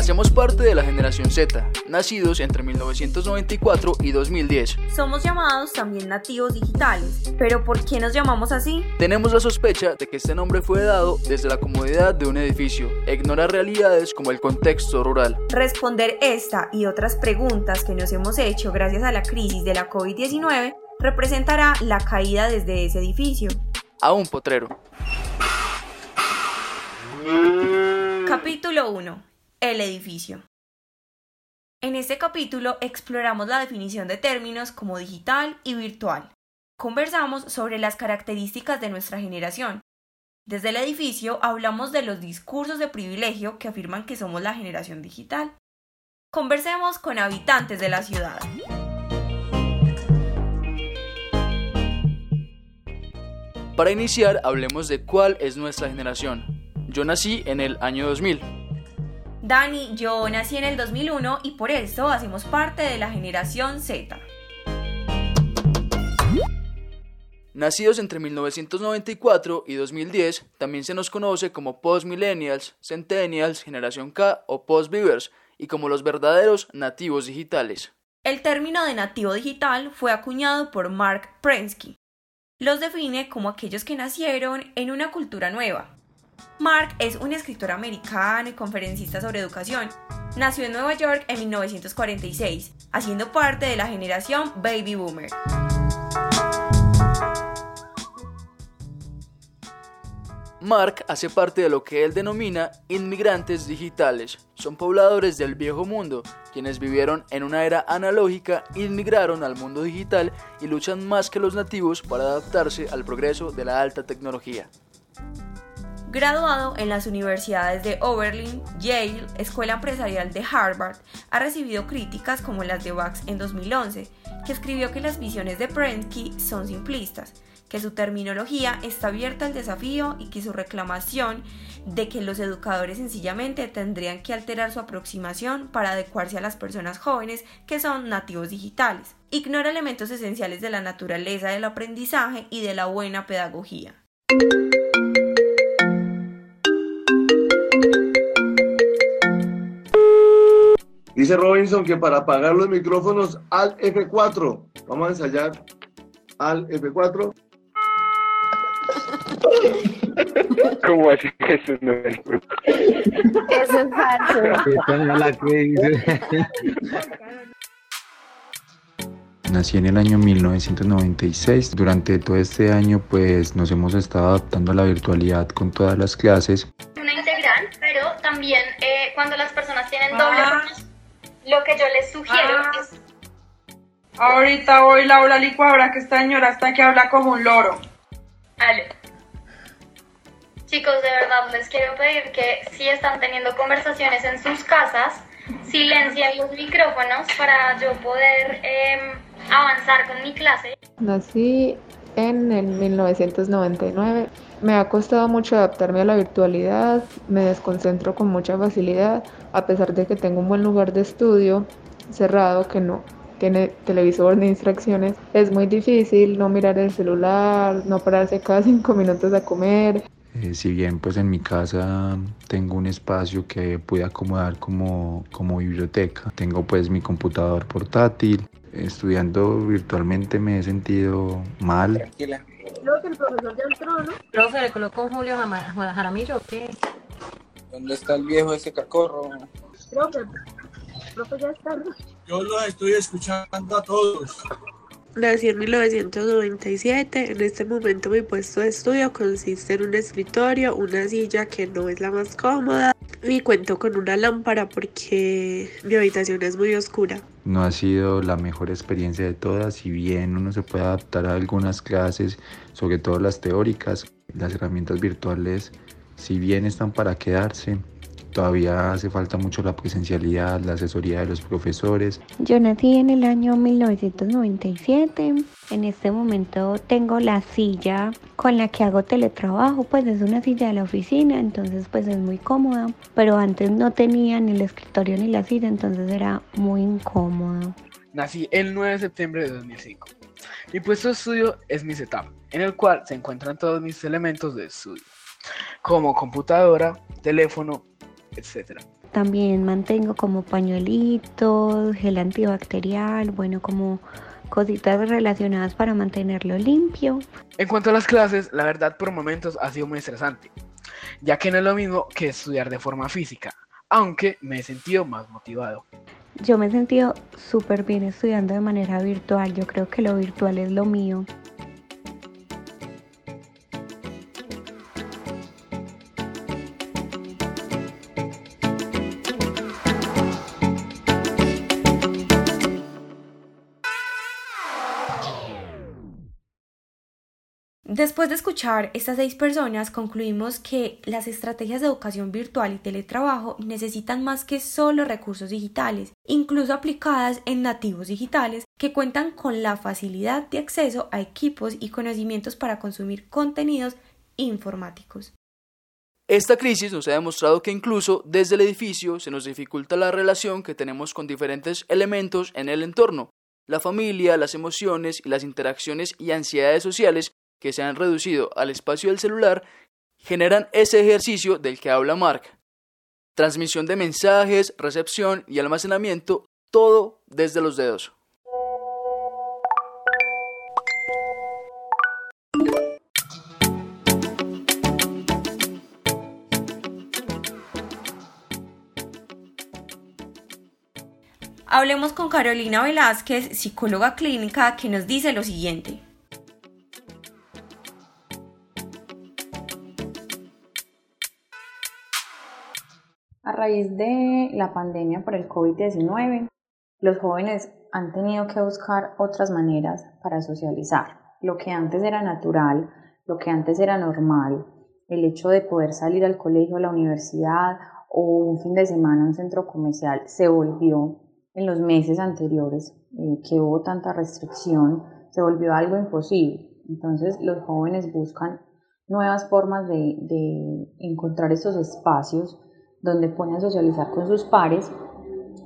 Hacemos parte de la generación Z, nacidos entre 1994 y 2010. Somos llamados también nativos digitales, pero ¿por qué nos llamamos así? Tenemos la sospecha de que este nombre fue dado desde la comodidad de un edificio, ignora realidades como el contexto rural. Responder esta y otras preguntas que nos hemos hecho gracias a la crisis de la COVID-19 representará la caída desde ese edificio. A un potrero. Capítulo 1. El edificio. En este capítulo exploramos la definición de términos como digital y virtual. Conversamos sobre las características de nuestra generación. Desde el edificio hablamos de los discursos de privilegio que afirman que somos la generación digital. Conversemos con habitantes de la ciudad. Para iniciar, hablemos de cuál es nuestra generación. Yo nací en el año 2000. Dani, yo nací en el 2001 y por eso hacemos parte de la generación Z. Nacidos entre 1994 y 2010, también se nos conoce como post-millennials, centennials, generación K o post-vivers, y como los verdaderos nativos digitales. El término de nativo digital fue acuñado por Mark Prensky. Los define como aquellos que nacieron en una cultura nueva. Mark es un escritor americano y conferencista sobre educación. Nació en Nueva York en 1946, haciendo parte de la generación Baby Boomer. Mark hace parte de lo que él denomina inmigrantes digitales. Son pobladores del viejo mundo, quienes vivieron en una era analógica, inmigraron al mundo digital y luchan más que los nativos para adaptarse al progreso de la alta tecnología. Graduado en las universidades de Oberlin, Yale, Escuela Empresarial de Harvard, ha recibido críticas como las de Bax en 2011, que escribió que las visiones de Prensky son simplistas que su terminología está abierta al desafío y que su reclamación de que los educadores sencillamente tendrían que alterar su aproximación para adecuarse a las personas jóvenes que son nativos digitales. Ignora elementos esenciales de la naturaleza del aprendizaje y de la buena pedagogía. Dice Robinson que para apagar los micrófonos al F4. Vamos a ensayar al F4. ¿Cómo así que eso no es? Eso es falso. Nací en el año 1996. Durante todo este año pues nos hemos estado adaptando a la virtualidad con todas las clases. Una integral, pero también eh, cuando las personas tienen doble formación, lo que yo les sugiero Ah. es Ahorita voy Laura licuadora que esta señora está que habla como un loro. Ale. Chicos, de verdad les quiero pedir que si están teniendo conversaciones en sus casas, silencien los micrófonos para yo poder em, avanzar con mi clase. Nací en el 1999. Me ha costado mucho adaptarme a la virtualidad, me desconcentro con mucha facilidad, a pesar de que tengo un buen lugar de estudio cerrado que no tiene televisor ni distracciones. Es muy difícil no mirar el celular, no pararse cada cinco minutos a comer. Eh, si bien pues en mi casa tengo un espacio que pude acomodar como, como biblioteca, tengo pues mi computador portátil. Estudiando virtualmente me he sentido mal. Tranquila. Creo que el profesor ya entró, ¿no? Profe, ¿le colocó Julio Jaramillo o qué? ¿Dónde está el viejo ese cacorro? Profe, profe ya está, ¿no? Yo los estoy escuchando a todos. Nací en 1997. En este momento mi puesto de estudio consiste en un escritorio, una silla que no es la más cómoda y cuento con una lámpara porque mi habitación es muy oscura. No ha sido la mejor experiencia de todas, si bien uno se puede adaptar a algunas clases, sobre todo las teóricas, las herramientas virtuales, si bien están para quedarse, todavía hace falta mucho la presencialidad, la asesoría de los profesores. Yo nací en el año 1997. En este momento tengo la silla con la que hago teletrabajo, pues es una silla de la oficina, entonces pues es muy cómoda. Pero antes no tenía ni el escritorio ni la silla, entonces era muy incómodo. Nací el 9 de septiembre de 2005. Mi puesto de estudio es mi setup, en el cual se encuentran todos mis elementos de estudio, como computadora, teléfono, etc. también mantengo como pañuelitos, gel antibacterial, bueno, como cositas relacionadas para mantenerlo limpio. En cuanto a las clases, la verdad por momentos ha sido muy estresante, ya que no es lo mismo que estudiar de forma física, aunque me he sentido más motivado. Yo me he sentido súper bien estudiando de manera virtual, yo creo que lo virtual es lo mío. Después de escuchar estas seis personas, concluimos que las estrategias de educación virtual y teletrabajo necesitan más que solo recursos digitales, incluso aplicadas en nativos digitales que cuentan con la facilidad de acceso a equipos y conocimientos para consumir contenidos informáticos. Esta crisis nos ha demostrado que incluso desde el edificio se nos dificulta la relación que tenemos con diferentes elementos en el entorno. La familia, las emociones y las interacciones y ansiedades sociales que se han reducido al espacio del celular generan ese ejercicio del que habla Mark. Transmisión de mensajes, recepción y almacenamiento, todo desde los dedos. Hablemos con Carolina Velázquez, psicóloga clínica, que nos dice lo siguiente. Raíz de la pandemia por el COVID-19, los jóvenes han tenido que buscar otras maneras para socializar. Lo que antes era natural, lo que antes era normal, el hecho de poder salir al colegio, a la universidad o un fin de semana a un centro comercial se volvió en los meses anteriores eh, que hubo tanta restricción, se volvió algo imposible. Entonces los jóvenes buscan nuevas formas de, de encontrar estos espacios donde pueden socializar con sus pares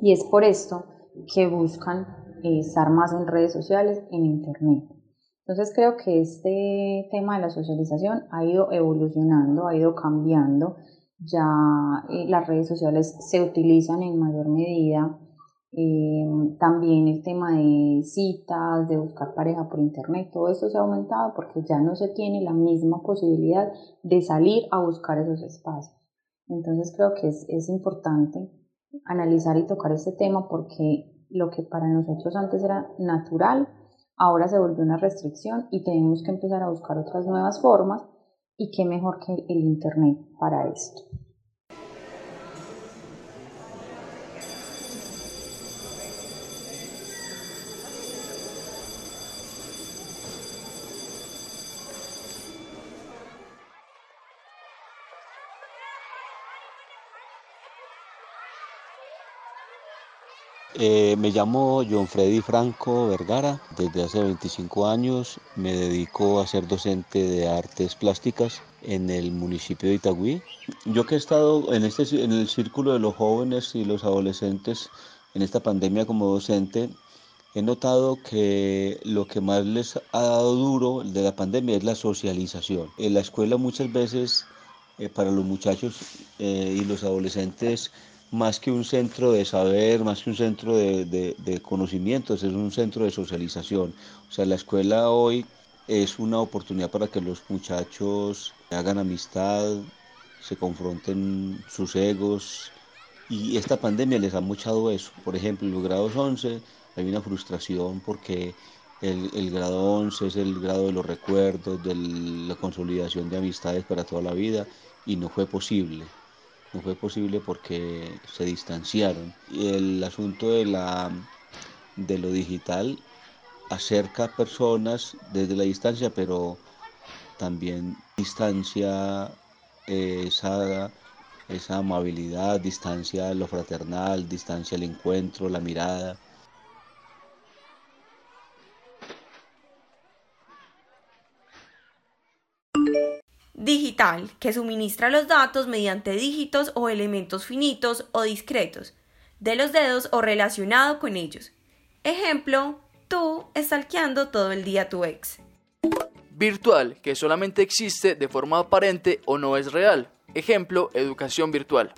y es por esto que buscan eh, estar más en redes sociales, en internet. Entonces creo que este tema de la socialización ha ido evolucionando, ha ido cambiando. Ya eh, las redes sociales se utilizan en mayor medida. Eh, también el tema de citas, de buscar pareja por internet, todo esto se ha aumentado porque ya no se tiene la misma posibilidad de salir a buscar esos espacios. Entonces creo que es, es importante analizar y tocar este tema porque lo que para nosotros antes era natural, ahora se volvió una restricción y tenemos que empezar a buscar otras nuevas formas y qué mejor que el Internet para esto. Eh, me llamo John Freddy Franco Vergara, desde hace 25 años me dedico a ser docente de artes plásticas en el municipio de Itagüí. Yo que he estado en, este, en el círculo de los jóvenes y los adolescentes en esta pandemia como docente, he notado que lo que más les ha dado duro de la pandemia es la socialización. En la escuela muchas veces eh, para los muchachos eh, y los adolescentes más que un centro de saber, más que un centro de, conocimientos, es un centro de socialización. O sea, la escuela hoy es una oportunidad para que los muchachos hagan amistad, se confronten sus egos. Y esta pandemia les ha muchado eso. Por ejemplo, en los grados 11 hay una frustración porque el, el, grado 11 es el grado de los recuerdos, de la consolidación de amistades para toda la vida y no fue posible no fue posible porque se distanciaron. Y el asunto de, la, de lo digital acerca personas desde la distancia, pero también distancia esa, esa amabilidad, distancia lo fraternal, distancia el encuentro, la mirada. Digital, que suministra los datos mediante dígitos o elementos finitos o discretos, de los dedos o relacionado con ellos. Ejemplo, tú estalqueando todo el día a tu ex. Virtual, que solamente existe de forma aparente o no es real. Ejemplo, educación virtual.